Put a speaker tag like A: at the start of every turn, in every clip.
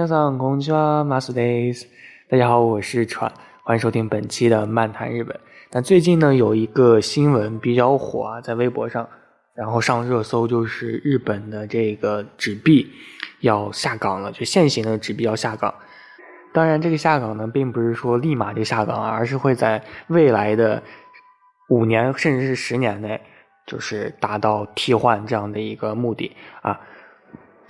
A: 嗨，皆さんこんにちは、マスです。大家好，我是川，欢迎收听本期的漫谈日本。那最近呢，有一个新闻比较火啊，在微博上，然后上热搜，就是日本的这个纸币要下岗了，就现行的纸币要下岗。当然，这个下岗呢，并不是说立马就下岗，而是会在未来的五年甚至是十年内，就是达到替换这样的一个目的啊。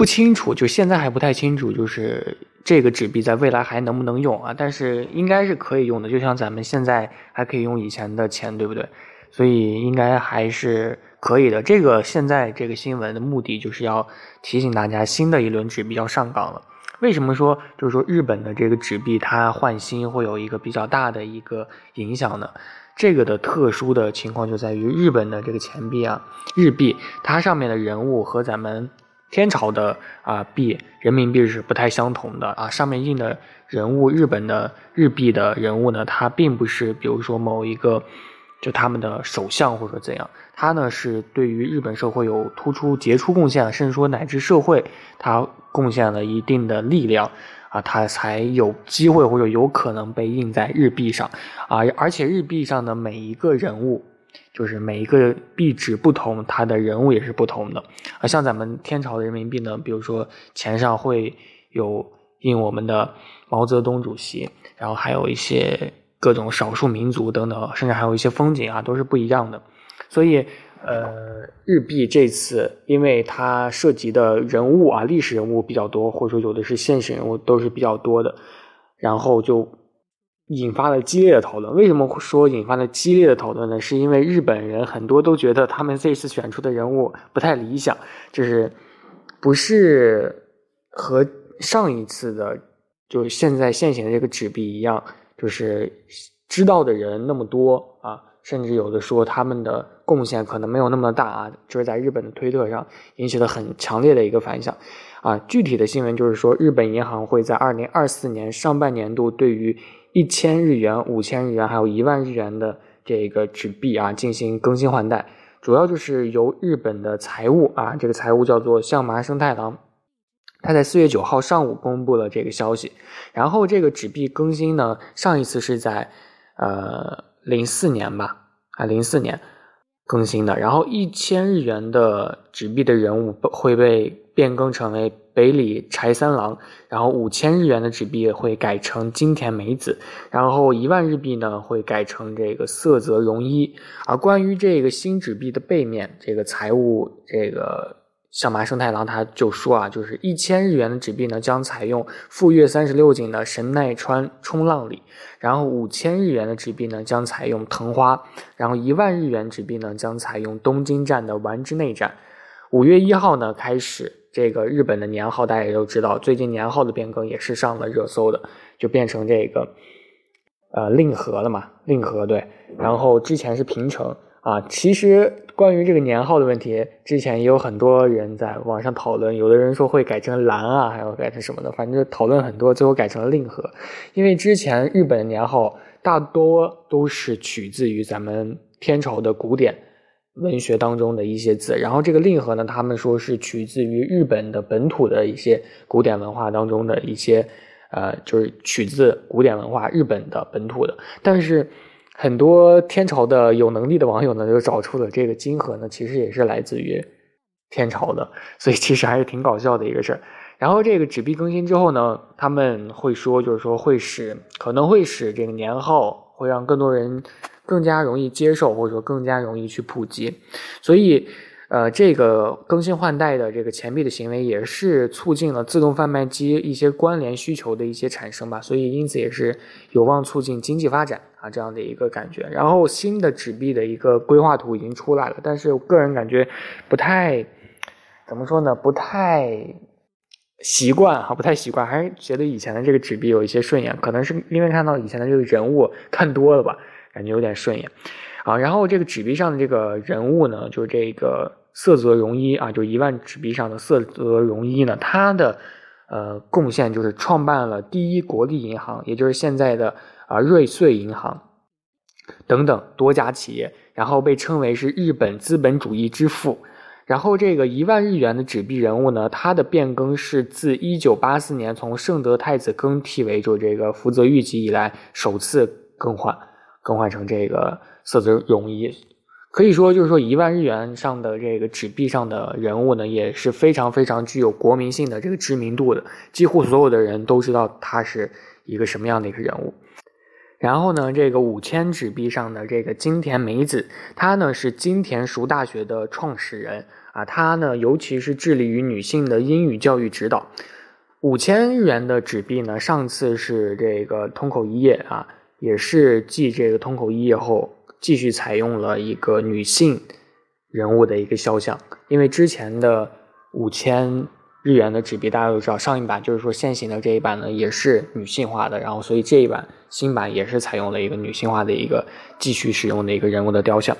A: 不清楚，就现在还不太清楚，就是这个纸币在未来还能不能用啊？但是应该是可以用的，就像咱们现在还可以用以前的钱，对不对？所以应该还是可以的。这个现在这个新闻的目的就是要提醒大家，新的一轮纸币要上岗了。为什么说就是说日本的这个纸币它换新会有一个比较大的一个影响呢？这个的特殊的情况就在于日本的这个钱币啊，日币它上面的人物和咱们。天朝的啊币人民币是不太相同的啊，上面印的人物，日本的日币的人物呢，他并不是比如说某一个就他们的首相或者怎样，他呢是对于日本社会有突出杰出贡献，甚至说乃至社会他贡献了一定的力量啊，他才有机会或者有可能被印在日币上啊，而且日币上的每一个人物。就是每一个币值不同，它的人物也是不同的。啊，像咱们天朝的人民币呢，比如说钱上会有印我们的毛泽东主席，然后还有一些各种少数民族等等，甚至还有一些风景啊，都是不一样的。所以，呃，日币这次因为它涉及的人物啊，历史人物比较多，或者说有的是现实人物，都是比较多的，然后就。引发了激烈的讨论。为什么说引发了激烈的讨论呢？是因为日本人很多都觉得他们这次选出的人物不太理想，就是不是和上一次的，就是现在现行的这个纸币一样，就是知道的人那么多啊，甚至有的说他们的贡献可能没有那么大啊，就是在日本的推特上引起了很强烈的一个反响啊。具体的新闻就是说，日本银行会在二零二四年上半年度对于一千日元、五千日元，还有一万日元的这个纸币啊，进行更新换代，主要就是由日本的财务啊，这个财务叫做相麻生太郎，他在四月九号上午公布了这个消息。然后这个纸币更新呢，上一次是在呃零四年吧，啊零四年更新的。然后一千日元的纸币的人物会被变更成为。北里柴三郎，然后五千日元的纸币会改成金田美子，然后一万日币呢会改成这个色泽荣一。而关于这个新纸币的背面，这个财务这个相麻生太郎他就说啊，就是一千日元的纸币呢将采用富岳三十六景的神奈川冲浪里，然后五千日元的纸币呢将采用藤花，然后一万日元纸币呢将采用东京站的丸之内站。五月一号呢开始。这个日本的年号大家也都知道，最近年号的变更也是上了热搜的，就变成这个呃令和了嘛，令和对。然后之前是平成啊。其实关于这个年号的问题，之前也有很多人在网上讨论，有的人说会改成蓝啊，还要改成什么的，反正讨论很多，最后改成了令和。因为之前日本的年号大多都是取自于咱们天朝的古典。文学当中的一些字，然后这个令和呢，他们说是取自于日本的本土的一些古典文化当中的一些，呃，就是取自古典文化日本的本土的。但是很多天朝的有能力的网友呢，就找出了这个金河呢，其实也是来自于天朝的，所以其实还是挺搞笑的一个事儿。然后这个纸币更新之后呢，他们会说，就是说会使可能会使这个年号会让更多人。更加容易接受，或者说更加容易去普及，所以，呃，这个更新换代的这个钱币的行为也是促进了自动贩卖机一些关联需求的一些产生吧，所以因此也是有望促进经济发展啊这样的一个感觉。然后新的纸币的一个规划图已经出来了，但是我个人感觉不太怎么说呢？不太习惯哈，不太习惯，还是觉得以前的这个纸币有一些顺眼，可能是因为看到以前的这个人物看多了吧。感觉有点顺眼，啊，然后这个纸币上的这个人物呢，就是这个色泽荣一啊，就一万纸币上的色泽荣一呢，他的呃贡献就是创办了第一国立银行，也就是现在的啊瑞穗银行等等多家企业，然后被称为是日本资本主义之父。然后这个一万日元的纸币人物呢，它的变更是自一九八四年从圣德太子更替为就这个福泽谕吉以来首次更换，更换成这个色泽容一。可以说，就是说一万日元上的这个纸币上的人物呢，也是非常非常具有国民性的这个知名度的，几乎所有的人都知道他是一个什么样的一个人物。然后呢，这个五千纸币上的这个金田美子，她呢是金田塾大学的创始人啊，她呢尤其是致力于女性的英语教育指导。五千日元的纸币呢，上次是这个通口一叶啊，也是继这个通口一叶后，继续采用了一个女性人物的一个肖像，因为之前的五千。日元的纸币大家都知道，上一版就是说现行的这一版呢也是女性化的，然后所以这一版新版也是采用了一个女性化的一个继续使用的一个人物的雕像。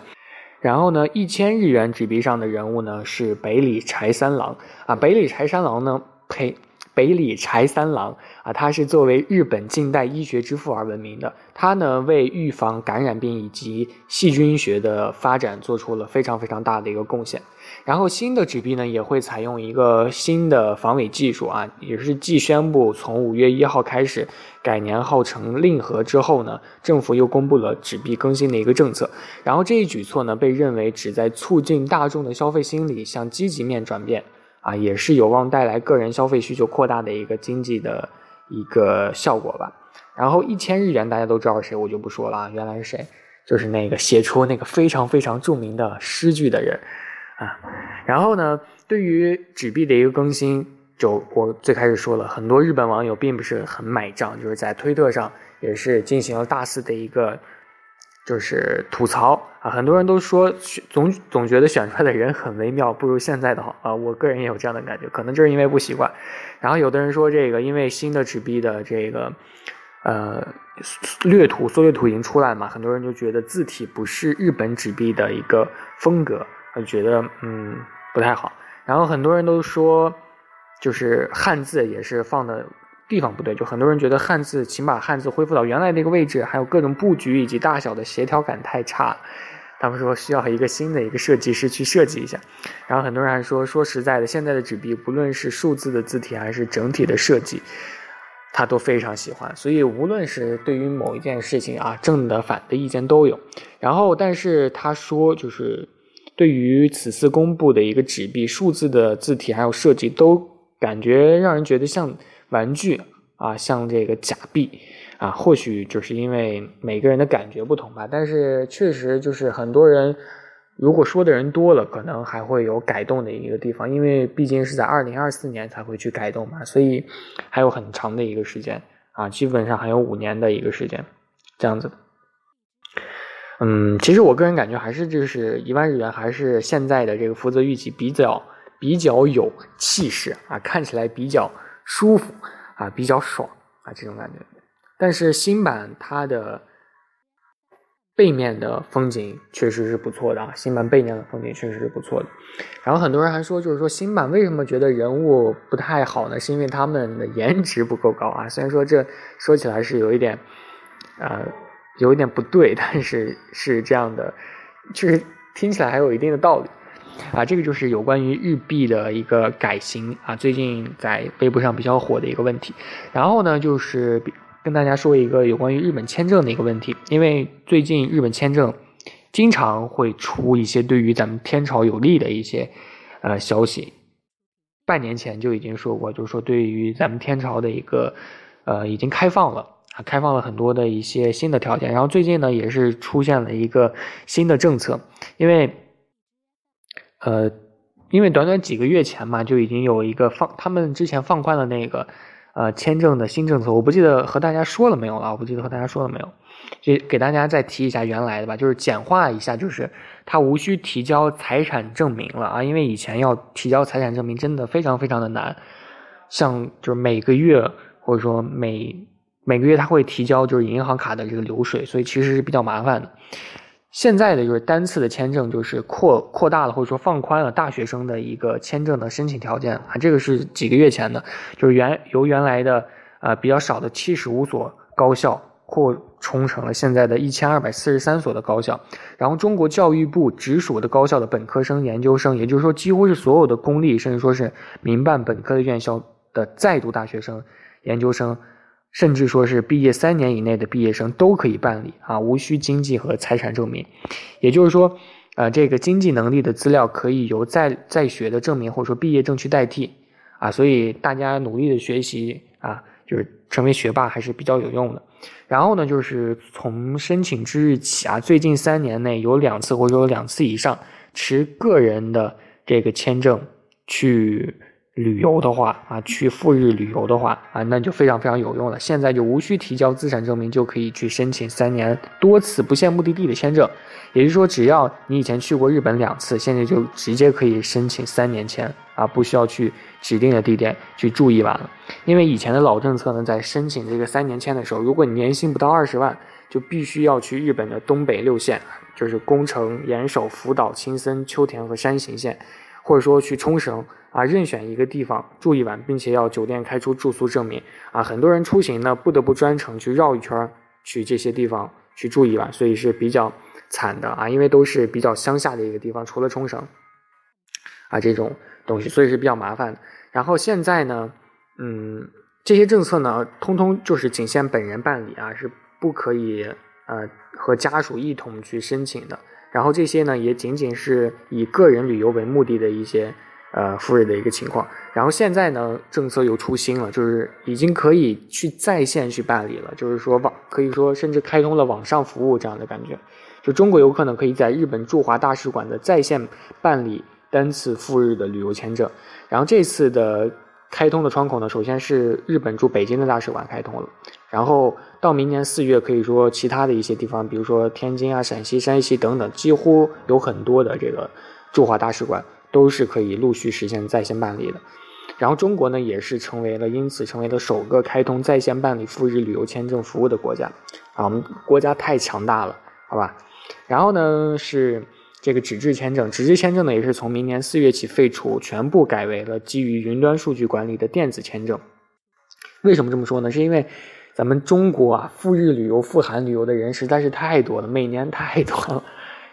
A: 然后呢，一千日元纸币上的人物呢是北里柴三郎啊，北里柴三郎呢，呸。北里柴三郎啊，他是作为日本近代医学之父而闻名的。他呢，为预防感染病以及细菌学的发展做出了非常非常大的一个贡献。然后，新的纸币呢，也会采用一个新的防伪技术啊，也是继宣布从五月一号开始改年号成令和之后呢，政府又公布了纸币更新的一个政策。然后，这一举措呢，被认为旨在促进大众的消费心理向积极面转变。啊，也是有望带来个人消费需求扩大的一个经济的一个效果吧。然后一千日元大家都知道谁，我就不说了。原来是谁？就是那个写出那个非常非常著名的诗句的人啊。然后呢，对于纸币的一个更新，就我最开始说了很多日本网友并不是很买账，就是在推特上也是进行了大肆的一个。就是吐槽啊，很多人都说总总觉得选出来的人很微妙，不如现在的好啊。我个人也有这样的感觉，可能就是因为不习惯。然后有的人说这个，因为新的纸币的这个呃略图缩略图已经出来嘛，很多人就觉得字体不是日本纸币的一个风格，就觉得嗯不太好。然后很多人都说，就是汉字也是放的。地方不对，就很多人觉得汉字，请把汉字恢复到原来那个位置，还有各种布局以及大小的协调感太差，他们说需要一个新的一个设计师去设计一下。然后很多人还说，说实在的，现在的纸币不论是数字的字体还是整体的设计，他都非常喜欢。所以无论是对于某一件事情啊，正的反的意见都有。然后但是他说，就是对于此次公布的一个纸币数字的字体还有设计，都感觉让人觉得像。玩具啊，像这个假币啊，或许就是因为每个人的感觉不同吧。但是确实就是很多人，如果说的人多了，可能还会有改动的一个地方。因为毕竟是在二零二四年才会去改动嘛，所以还有很长的一个时间啊，基本上还有五年的一个时间这样子。嗯，其实我个人感觉还是就是一万日元还是现在的这个福泽谕吉比较比较有气势啊，看起来比较。舒服啊，比较爽啊，这种感觉。但是新版它的背面的风景确实是不错的啊，新版背面的风景确实是不错的。然后很多人还说，就是说新版为什么觉得人物不太好呢？是因为他们的颜值不够高啊。虽然说这说起来是有一点，呃，有一点不对，但是是这样的，确实听起来还有一定的道理。啊，这个就是有关于日币的一个改型啊，最近在微博上比较火的一个问题。然后呢，就是跟大家说一个有关于日本签证的一个问题，因为最近日本签证经常会出一些对于咱们天朝有利的一些呃消息。半年前就已经说过，就是说对于咱们天朝的一个呃已经开放了啊，开放了很多的一些新的条件。然后最近呢，也是出现了一个新的政策，因为。呃，因为短短几个月前嘛，就已经有一个放，他们之前放宽了那个呃签证的新政策，我不记得和大家说了没有了，我不记得和大家说了没有，就给大家再提一下原来的吧，就是简化一下，就是他无需提交财产证明了啊，因为以前要提交财产证明真的非常非常的难，像就是每个月或者说每每个月他会提交就是银行卡的这个流水，所以其实是比较麻烦的。现在的就是单次的签证，就是扩扩大了或者说放宽了大学生的一个签证的申请条件啊，这个是几个月前的，就是原由原来的呃比较少的七十五所高校扩充成了现在的一千二百四十三所的高校。然后，中国教育部直属的高校的本科生、研究生，也就是说，几乎是所有的公立甚至说是民办本科的院校的在读大学生、研究生，甚至说是毕业三年以内的毕业生都可以办理啊，无需经济和财产证明。也就是说。呃，这个经济能力的资料可以由在在学的证明或者说毕业证去代替，啊，所以大家努力的学习啊，就是成为学霸还是比较有用的。然后呢，就是从申请之日起啊，最近三年内有两次或者有两次以上持个人的这个签证去。旅游的话啊，去赴日旅游的话啊，那就非常非常有用了。现在就无需提交资产证明，就可以去申请三年多次不限目的地的签证。也就是说，只要你以前去过日本两次，现在就直接可以申请三年签啊，不需要去指定的地点去住一晚了。因为以前的老政策呢，在申请这个三年签的时候，如果你年薪不到二十万，就必须要去日本的东北六县，就是宫城、岩手、福岛、青森、秋田和山形县。或者说去冲绳啊，任选一个地方住一晚，并且要酒店开出住宿证明啊。很多人出行呢，不得不专程去绕一圈去这些地方去住一晚，所以是比较惨的啊。因为都是比较乡下的一个地方，除了冲绳啊这种东西，所以是比较麻烦的。然后现在呢，嗯，这些政策呢，通通就是仅限本人办理啊，是不可以呃和家属一同去申请的。然后这些呢，也仅仅是以个人旅游为目的的一些呃赴日的一个情况。然后现在呢，政策又出新了，就是已经可以去在线去办理了，就是说网可以说甚至开通了网上服务这样的感觉。就中国游客呢，可以在日本驻华大使馆的在线办理单次赴日的旅游签证。然后这次的。开通的窗口呢，首先是日本驻北京的大使馆开通了，然后到明年四月，可以说其他的一些地方，比如说天津啊、陕西、山西等等，几乎有很多的这个驻华大使馆都是可以陆续实现在线办理的。然后中国呢，也是成为了因此成为了首个开通在线办理赴日旅游签证服务的国家啊，我们国家太强大了，好吧？然后呢是。这个纸质签证，纸质签证呢也是从明年四月起废除，全部改为了基于云端数据管理的电子签证。为什么这么说呢？是因为咱们中国啊，赴日旅游、赴韩旅游的人实在是太多了，每年太多了。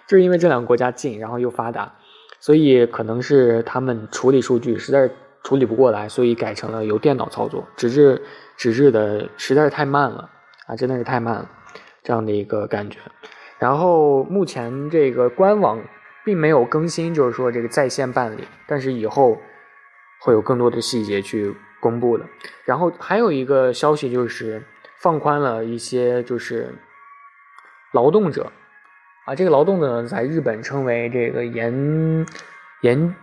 A: 就是因为这两个国家近，然后又发达，所以可能是他们处理数据实在是处理不过来，所以改成了由电脑操作。纸质纸质的实在是太慢了啊，真的是太慢了，这样的一个感觉。然后目前这个官网并没有更新，就是说这个在线办理，但是以后会有更多的细节去公布的。然后还有一个消息就是放宽了一些，就是劳动者啊，这个劳动者在日本称为这个研研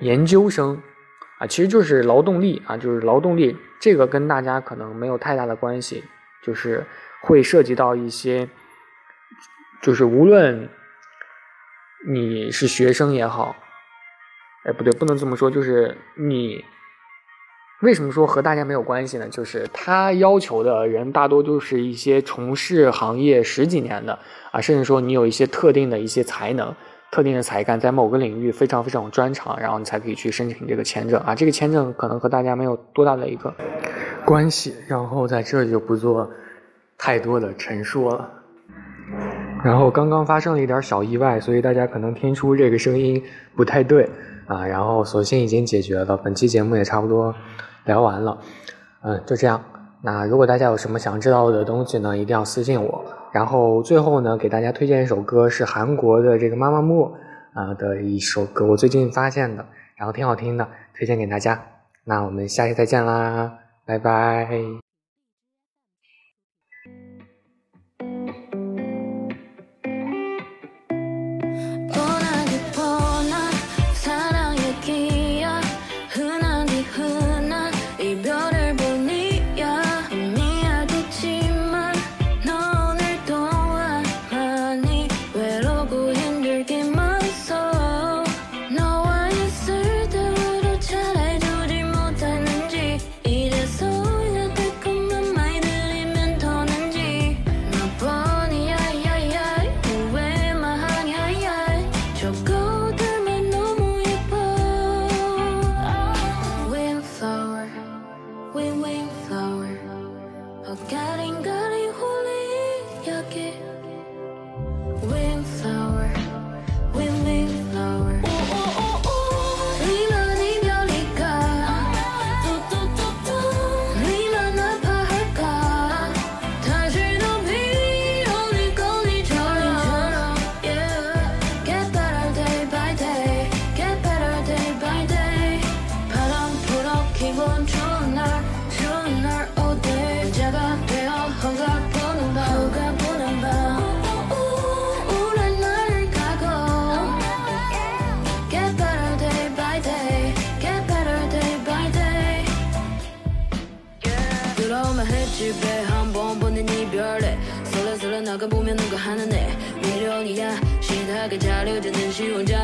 A: 研究生啊，其实就是劳动力啊，就是劳动力，这个跟大家可能没有太大的关系，就是会涉及到一些。就是无论你是学生也好，哎，不对，不能这么说。就是你为什么说和大家没有关系呢？就是他要求的人大多都是一些从事行业十几年的啊，甚至说你有一些特定的一些才能、特定的才干，在某个领域非常非常专长，然后你才可以去申请这个签证啊。这个签证可能和大家没有多大的一个关系，然后在这就不做太多的陈述了。然后刚刚发生了一点小意外，所以大家可能听出这个声音不太对啊。然后所幸已经解决了，本期节目也差不多聊完了。嗯，就这样。那如果大家有什么想知道的东西呢，一定要私信我。然后最后呢，给大家推荐一首歌，是韩国的这个妈妈木啊的一首歌，我最近发现的，然后挺好听的，推荐给大家。那我们下期再见啦，拜拜。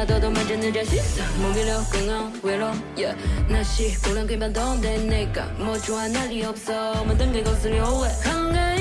B: 나도 더 먼저 늦을 수 있어. 목이로 끊어 외로 yeah. 날씨 고란 그만 더운데 내가 뭐 좋아 날이 없어. 모든 게 거슬려. 오해 한가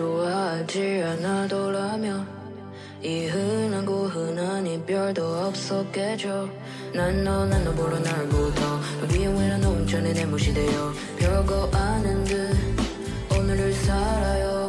B: 좋아하지 않아도라면 이 흔한 고 흔한 이별도 없었겠죠. 난 너 난 너 보러 날부터 왜나 너 온전히 내 무시돼요. 별거 아닌 듯 오늘을 살아요